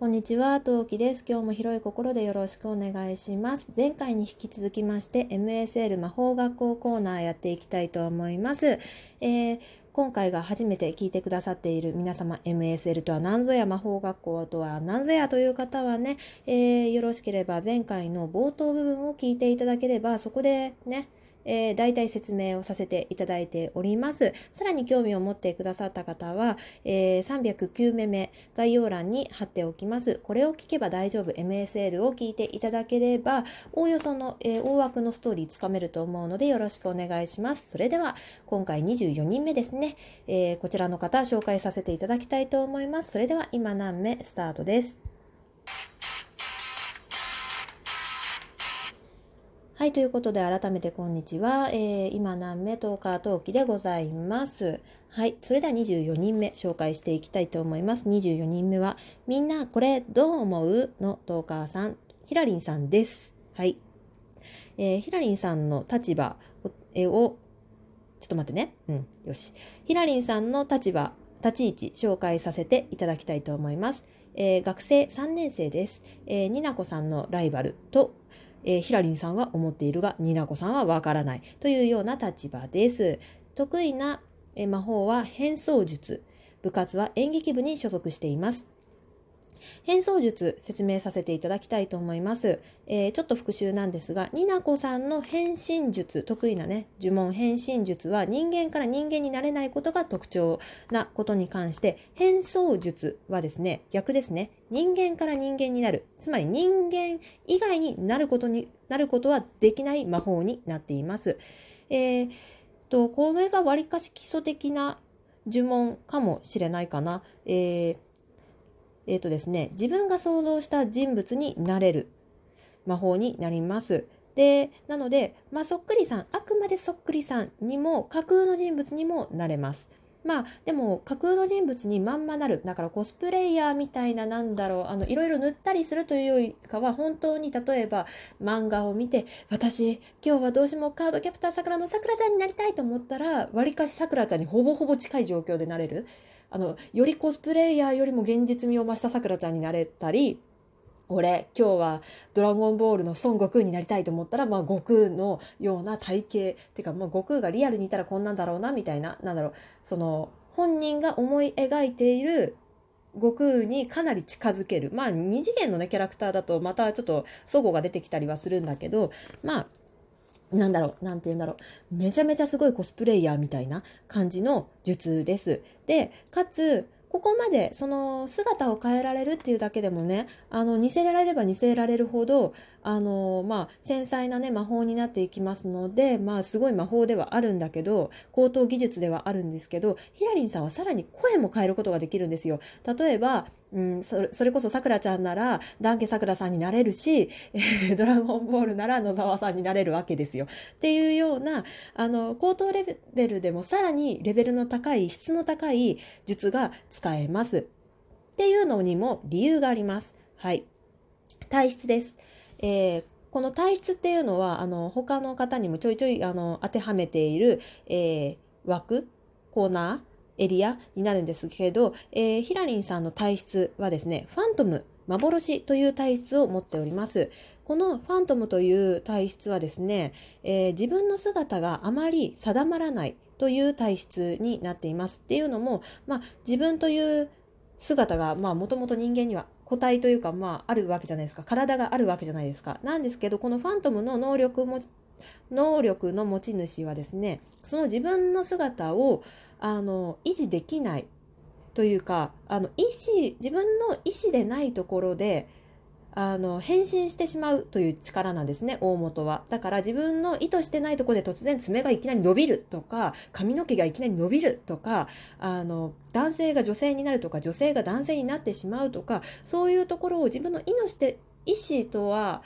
こんにちは、トウキです。今日も広い心でよろしくお願いします。前回に引き続きまして、MSL 魔法学校コーナーやっていきたいと思います。えー、今回が初めて聞いてくださっている皆様、MSL とは何ぞや魔法学校とは何ぞやという方はね、えー、よろしければ前回の冒頭部分を聞いていただければ、そこでね、えー、大体説明をさせていただいております。さらに興味を持ってくださった方は、えー、309目目概要欄に貼っておきます。これを聞けば大丈夫 MSL を聞いていただければ、おおよその、えー、大枠のストーリーつかめると思うのでよろしくお願いします。それでは、今回24人目ですね。えー、こちらの方紹介させていただきたいと思います。それでは今何目スタートです。はい、ということで改めてこんにちは。えー、今何目10日陶器でございます。はい、それでは24人目紹介していきたいと思います。24人目は、みんなこれどう思う？のトーカーさん、ヒラリンさんです。はい。えー、ヒラリンさんの立場を、ちょっと待ってね。うん、よし。ヒラリンさんの立場、立ち位置紹介させていただきたいと思います。えー、学生3年生です。えー、ニナコさんのライバルとえー、ヒラリンさんは思っているが、ニナコさんはわからないというような立場です。得意な、えー、魔法は変装術。部活は演劇部に所属しています。変装術説明させていただきたいと思います。えー、ちょっと復習なんですが、ニナコさんの変身術、得意なね、呪文変身術は人間から人間になれないことが特徴なことに関して、変装術はですね、逆ですね、人間から人間になる。つまり人間以外になることになることはできない魔法になっています。えー、と、これがわりかし基礎的な呪文かもしれないかな。えーえっ、ー、とですね、自分が想像した人物になれる魔法になります。で、なので、まあ、そっくりさん、あくまでそっくりさんにも、架空の人物にもなれます。まあ、でも、架空の人物にまんまなる。だからコスプレイヤーみたいな、なんだろう、あの、いろいろ塗ったりするというよりかは、本当に例えば漫画を見て、私、今日はどうしてもカードキャプターさくらのさくらちゃんになりたいと思ったら、わりかしさくらちゃんにほぼほぼ近い状況でなれる。あの、よりコスプレイヤーよりも現実味を増したさくらちゃんになれたり、俺、今日はドラゴンボールの孫悟空になりたいと思ったら、まあ、悟空のような体型っ、てか、まあ、悟空がリアルにいたらこんなんだろうな、みたいな、なんだろう、その、本人が思い描いている悟空にかなり近づける。まあ、二次元のね、キャラクターだと、またちょっと、祖語が出てきたりはするんだけど、まあ、なんだろう、なんて言うんだろう。めちゃめちゃすごいコスプレイヤーみたいな感じの術です。で、かつ、ここまでその姿を変えられるっていうだけでもね、あの、似せられれば似せられるほど、あの、まあ、繊細なね、魔法になっていきますので、まあ、すごい魔法ではあるんだけど、高等技術ではあるんですけど、ヒラリンさんはさらに声も変えることができるんですよ。例えば、うん、それこそさくらちゃんなら、ダンケさくらさんになれるし、えー、ドラゴンボールなら野沢さんになれるわけですよ。っていうような、あの、高等レベルでもさらにレベルの高い、質の高い術が使えます。っていうのにも理由があります。はい。体質です。えー、この体質っていうのは、あの、他の方にもちょいちょい、あの、当てはめている、えー、枠、コーナー、エリアになるんですけど、えー、ヒラリンさんの体質はですね、ファントム、幻という体質を持っております。このファントムという体質はですね、えー、自分の姿があまり定まらないという体質になっています。っていうのも、まあ、自分という姿が、まあ、もともと人間には個体というか、まあ、あるわけじゃないですか。体があるわけじゃないですか。なんですけど、このファントムの能力も、能力の持ち主はですね、その自分の姿を、あの、維持できないというか、あの、意思、自分の意思でないところで、あの、変身してしまうという力なんですね、大元は。だから自分の意図してないとこで突然爪がいきなり伸びるとか、髪の毛がいきなり伸びるとか、あの、男性が女性になるとか、女性が男性になってしまうとか、そういうところを自分の意のして、意思とは、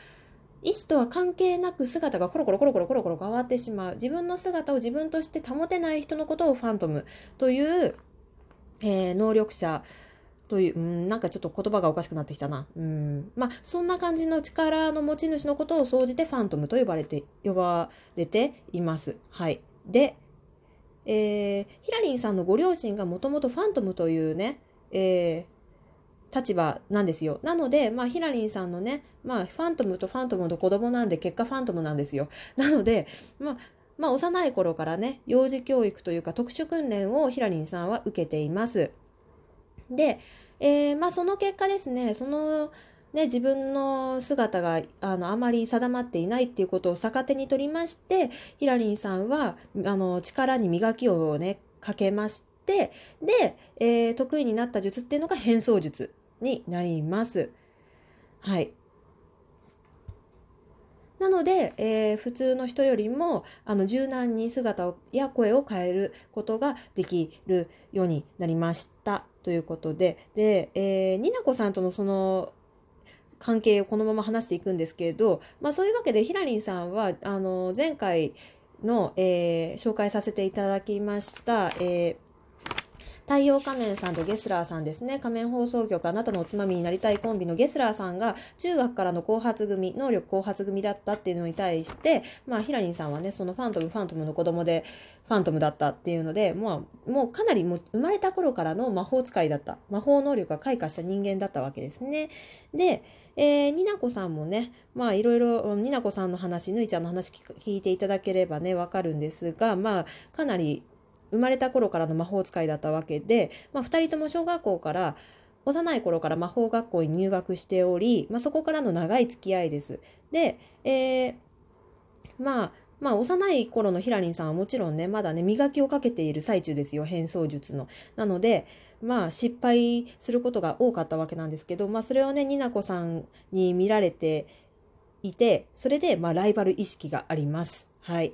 意思とは関係なく姿がコロコロコロコロコロコロ変わってしまう。自分の姿を自分として保てない人のことをファントムという、えー、能力者という、うん、なんかちょっと言葉がおかしくなってきたな。うん。まあ、そんな感じの力の持ち主のことを総じてファントムと呼ばれて、呼ばれています。はい。で、えー、ヒラリンさんのご両親がもともとファントムというね、えー、立場なんですよ。なので、まあ、ヒラリンさんのね、まあ、ファントムとファントムの子供なんで、結果ファントムなんですよ。なので、まあ、まあ、幼い頃からね、幼児教育というか特殊訓練をヒラリンさんは受けています。で、えー、まあ、その結果ですね、その、ね、自分の姿があのあまり定まっていないっていうことを逆手に取りまして、ヒラリンさんはあの力に磨きをね、かけまして、で、えー、得意になった術っていうのが変装術になります。はい。なので、えー、普通の人よりもあの柔軟に姿をや声を変えることができるようになりましたということで、で、えー、になこさんとのその関係をこのまま話していくんですけれど、まあそういうわけでひらりんさんは、あの、前回の、えー、紹介させていただきました、えー、太陽仮面さんとゲスラーさんですね。仮面放送局あなたのおつまみになりたいコンビのゲスラーさんが中学からの後発組、能力後発組だったっていうのに対して、まあヒラリンさんはね、そのファントム、ファントムの子供でファントムだったっていうので、もう、もうかなりもう生まれた頃からの魔法使いだった。魔法能力が開花した人間だったわけですね。で、えー、になこさんもね、まあいろいろ、になこさんの話、ぬいちゃんの話聞いていただければね、わかるんですが、まあかなり生まれた頃からの魔法使いだったわけで、まあ、2人とも小学校から幼い頃から魔法学校に入学しており、まあ、そこからの長い付き合いです。で、えー、まあ、まあ、幼い頃のヒラリンさんはもちろんね、まだね、磨きをかけている最中ですよ、変装術の。なので、まあ、失敗することが多かったわけなんですけど、まあ、それをね、ニナコさんに見られていて、それで、まあ、ライバル意識があります。はい。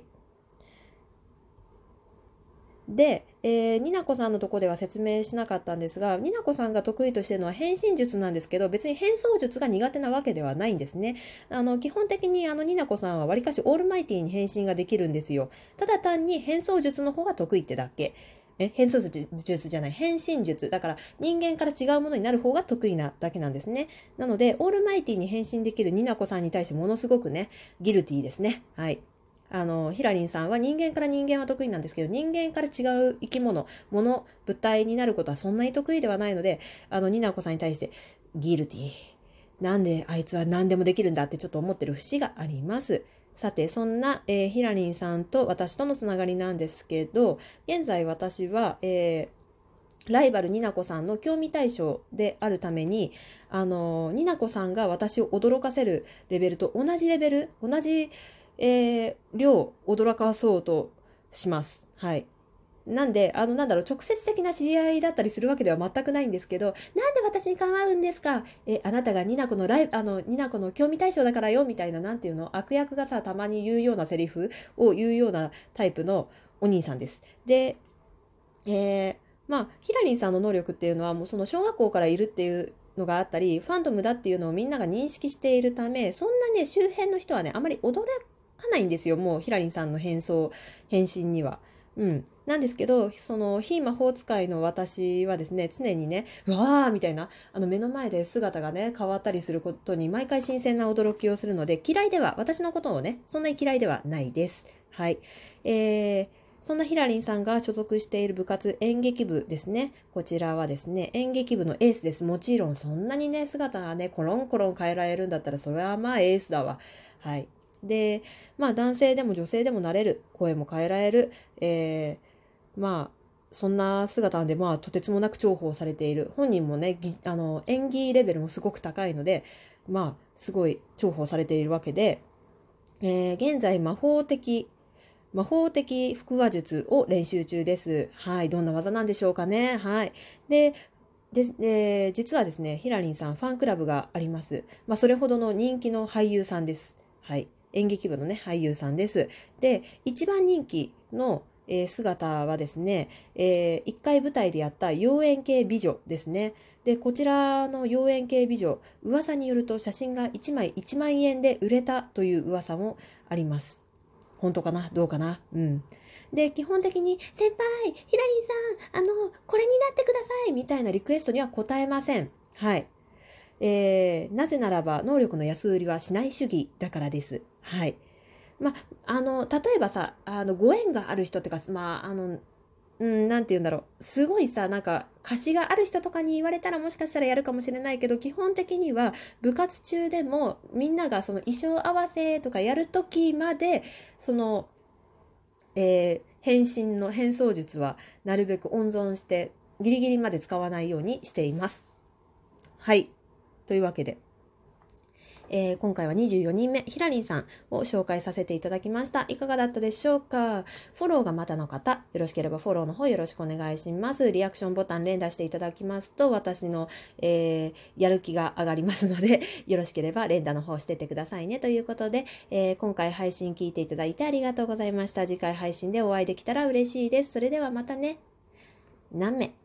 で、えー、になこさんのとこでは説明しなかったんですが、になこさんが得意としてるのは変身術なんですけど、別に変装術が苦手なわけではないんですね。あの、基本的にあの、になこさんはわりかしオールマイティに変身ができるんですよ。ただ単に変装術の方が得意ってだけ。え変装術じゃない、変身術。だから人間から違うものになる方が得意なだけなんですね。なので、オールマイティに変身できるニナコさんに対してものすごくね、ギルティーですね。はい。あの、ヒラリンさんは人間から人間は得意なんですけど、人間から違う生き物、物、物体になることはそんなに得意ではないので、あの、ニナコさんに対して、ギルティ。なんであいつは何でもできるんだってちょっと思ってる節があります。さて、そんな、えー、ヒラリンさんと私とのつながりなんですけど、現在私は、えー、ライバルニナコさんの興味対象であるために、あの、ニナコさんが私を驚かせるレベルと同じレベル、同じ、えー、量を驚かそうとします。はい。なんで、あの、なんだろう、直接的な知り合いだったりするわけでは全くないんですけど、なんで私に構うんですか？え、あなたがニナコのライブ、あの、ニナコの興味対象だからよ、みたいな、なんていうの、悪役がさ、たまに言うようなセリフを言うようなタイプのお兄さんです。で、えー、まあ、ヒラリンさんの能力っていうのは、もうその小学校からいるっていうのがあったり、ファントムだっていうのをみんなが認識しているため、そんなね、周辺の人はね、あまり驚かないんですよ、もうヒラリンさんの変装、変身には。うん。なんですけど、その非魔法使いの私はですね、常にね、うわーみたいな、あの目の前で姿がね、変わったりすることに毎回新鮮な驚きをするので、嫌いでは、私のことをね、そんなに嫌いではないです。はい。えー、そんなヒラリンさんが所属している部活、演劇部ですね。こちらはですね、演劇部のエースです。もちろん、そんなにね、姿がね、コロンコロン変えられるんだったら、それはまあエースだわ。はい。で、まあ男性でも女性でもなれる、声も変えられる、えー、まあ、そんな姿で、まあ、とてつもなく重宝されている。本人もね、あの、演技レベルもすごく高いので、まあ、すごい重宝されているわけで、えー、現在、魔法的、魔法的腹話術を練習中です。はい。どんな技なんでしょうかね。はい。で、で、で実はですね、ヒラリンさんファンクラブがあります。まあ、それほどの人気の俳優さんです。はい。演劇部のね、俳優さんです。で、一番人気の、えー、姿はですね、えー、一回舞台でやった妖艶系美女ですね。で、こちらの妖艶系美女、噂によると写真が1枚1万円で売れたという噂もあります。本当かな？どうかな？うん。で、基本的に、先輩、ヒラリンさん、あの、これになってくださいみたいなリクエストには答えません。はい。えー、なぜならば、能力の安売りはしない主義だからです。はい。まあ、あの、例えばさ、あの、ご縁がある人ってか、まあ、あの、うん、なんて言うんだろう。すごいさ、なんか、歌詞がある人とかに言われたらもしかしたらやるかもしれないけど、基本的には部活中でもみんながその衣装合わせとかやるときまで、その、えー、変身の変装術はなるべく温存して、ギリギリまで使わないようにしています。はい。というわけで。えー、今回は24人目、ひらりんさんを紹介させていただきました。いかがだったでしょうか？フォローがまだの方、よろしければフォローの方よろしくお願いします。リアクションボタン連打していただきますと、私の、えー、やる気が上がりますので、よろしければ連打の方してってくださいね。ということで、えー、今回配信聞いていただいてありがとうございました。次回配信でお会いできたら嬉しいです。それではまたね。何名